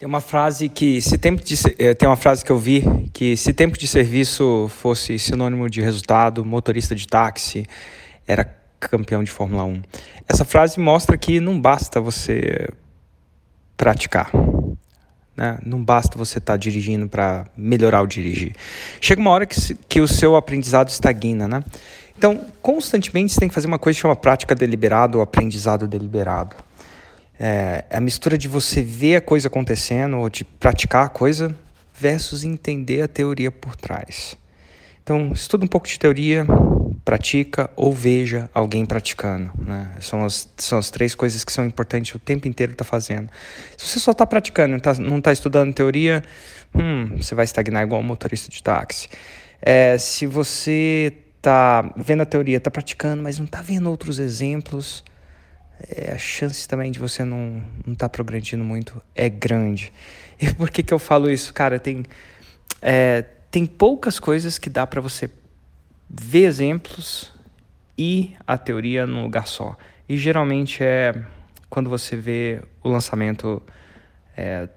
Tem uma frase que se tempo de eh, tem uma frase que eu vi que se tempo de serviço fosse sinônimo de resultado, motorista de táxi era campeão de Fórmula 1. Essa frase mostra que não basta você praticar. Né? Não basta você estar tá dirigindo para melhorar o dirigir. Chega uma hora que, que o seu aprendizado estagna. Né? Então, constantemente você tem que fazer uma coisa que chama prática deliberada ou aprendizado deliberado. É, a mistura de você ver a coisa acontecendo ou de praticar a coisa versus entender a teoria por trás. Então, estuda um pouco de teoria, pratica ou veja alguém praticando. Né? São, as, são as três coisas que são importantes o tempo inteiro estar tá fazendo. Se você só está praticando tá, não está estudando teoria, hum, você vai estagnar igual um motorista de táxi. É, se você está vendo a teoria, está praticando, mas não está vendo outros exemplos, é, a chance também de você não estar tá progredindo muito é grande. E por que, que eu falo isso? Cara, tem, é, tem poucas coisas que dá para você ver exemplos e a teoria num lugar só. E geralmente é quando você vê o lançamento é,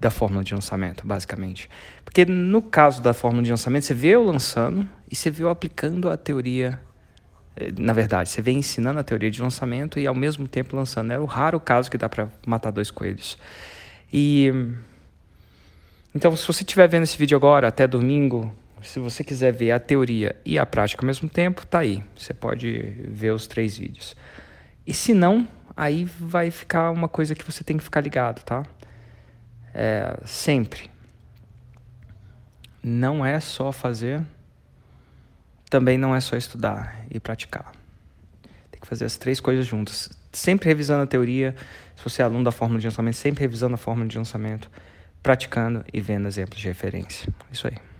da fórmula de lançamento, basicamente. Porque no caso da fórmula de lançamento, você vê eu lançando e você vê eu aplicando a teoria na verdade, você vem ensinando a teoria de lançamento e ao mesmo tempo lançando. É o raro caso que dá para matar dois coelhos. E então, se você estiver vendo esse vídeo agora, até domingo, se você quiser ver a teoria e a prática ao mesmo tempo, tá aí. Você pode ver os três vídeos. E se não, aí vai ficar uma coisa que você tem que ficar ligado, tá? É, sempre. Não é só fazer também não é só estudar e praticar. Tem que fazer as três coisas juntas. Sempre revisando a teoria, se você é aluno da fórmula de lançamento, sempre revisando a fórmula de lançamento, praticando e vendo exemplos de referência. Isso aí.